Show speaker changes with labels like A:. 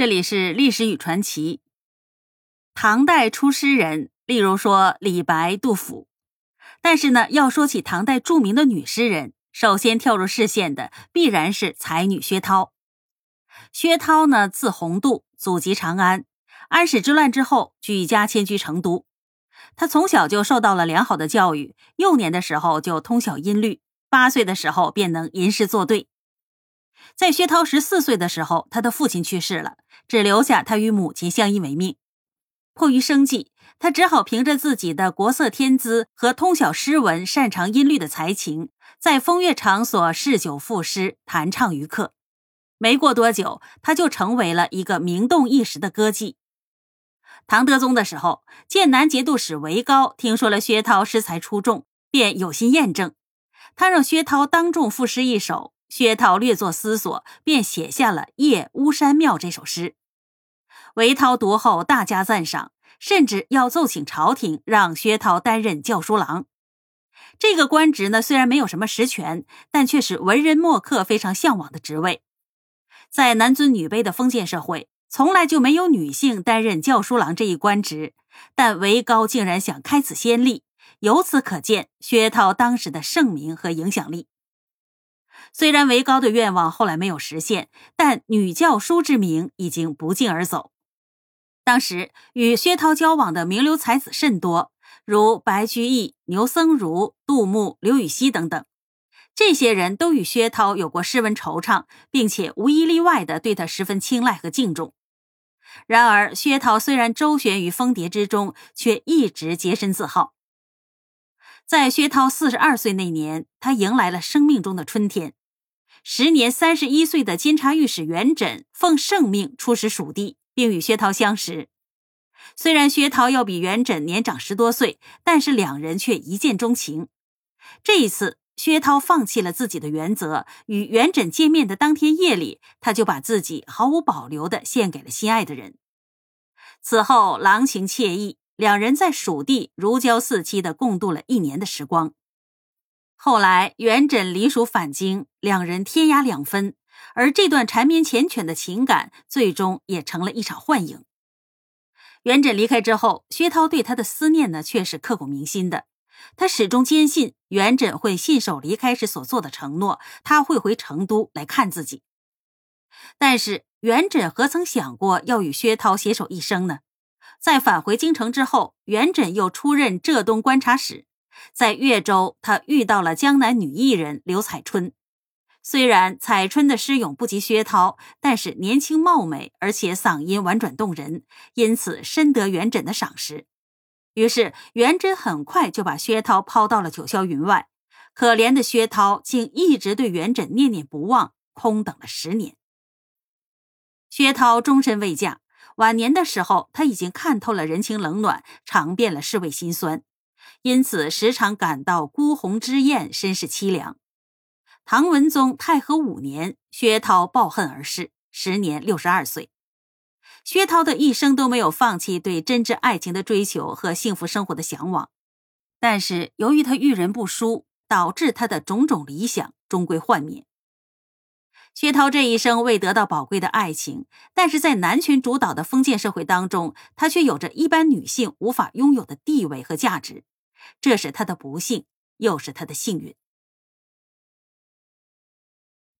A: 这里是历史与传奇。唐代出诗人，例如说李白、杜甫。但是呢，要说起唐代著名的女诗人，首先跳入视线的必然是才女薛涛。薛涛呢，字宏度，祖籍长安。安史之乱之后，举家迁居成都。她从小就受到了良好的教育，幼年的时候就通晓音律，八岁的时候便能吟诗作对。在薛涛十四岁的时候，他的父亲去世了，只留下他与母亲相依为命。迫于生计，他只好凭着自己的国色天姿和通晓诗文、擅长音律的才情，在风月场所嗜酒赋诗，弹唱于客。没过多久，他就成为了一个名动一时的歌妓。唐德宗的时候，剑南节度使韦高听说了薛涛诗才出众，便有心验证，他让薛涛当众赋诗一首。薛涛略作思索，便写下了《夜巫山庙》这首诗。韦涛读后大加赞赏，甚至要奏请朝廷让薛涛担任校书郎。这个官职呢，虽然没有什么实权，但却是文人墨客非常向往的职位。在男尊女卑的封建社会，从来就没有女性担任校书郎这一官职，但韦高竟然想开此先例，由此可见薛涛当时的盛名和影响力。虽然韦高的愿望后来没有实现，但女教书之名已经不胫而走。当时与薛涛交往的名流才子甚多，如白居易、牛僧孺、杜牧、刘禹锡等等。这些人都与薛涛有过诗文惆怅，并且无一例外的对他十分青睐和敬重。然而，薛涛虽然周旋于蜂蝶之中，却一直洁身自好。在薛涛四十二岁那年，他迎来了生命中的春天。时年三十一岁的监察御史元稹奉圣命出使蜀地，并与薛涛相识。虽然薛涛要比元稹年长十多岁，但是两人却一见钟情。这一次，薛涛放弃了自己的原则，与元稹见面的当天夜里，他就把自己毫无保留地献给了心爱的人。此后，郎情妾意，两人在蜀地如胶似漆地共度了一年的时光。后来，元稹离蜀返京，两人天涯两分，而这段缠绵缱绻的情感，最终也成了一场幻影。元稹离开之后，薛涛对他的思念呢，却是刻骨铭心的。他始终坚信元稹会信守离开时所做的承诺，他会回成都来看自己。但是，元稹何曾想过要与薛涛携手一生呢？在返回京城之后，元稹又出任浙东观察使。在越州，他遇到了江南女艺人刘彩春。虽然彩春的诗咏不及薛涛，但是年轻貌美，而且嗓音婉转动人，因此深得元稹的赏识。于是元稹很快就把薛涛抛到了九霄云外。可怜的薛涛竟一直对元稹念念不忘，空等了十年。薛涛终身未嫁，晚年的时候，他已经看透了人情冷暖，尝遍了世味辛酸。因此，时常感到孤鸿之艳，身世凄凉。唐文宗太和五年，薛涛抱恨而逝，时年六十二岁。薛涛的一生都没有放弃对真挚爱情的追求和幸福生活的向往，但是由于他遇人不淑，导致他的种种理想终归幻灭。薛涛这一生未得到宝贵的爱情，但是在男权主导的封建社会当中，他却有着一般女性无法拥有的地位和价值。这是他的不幸，又是他的幸运。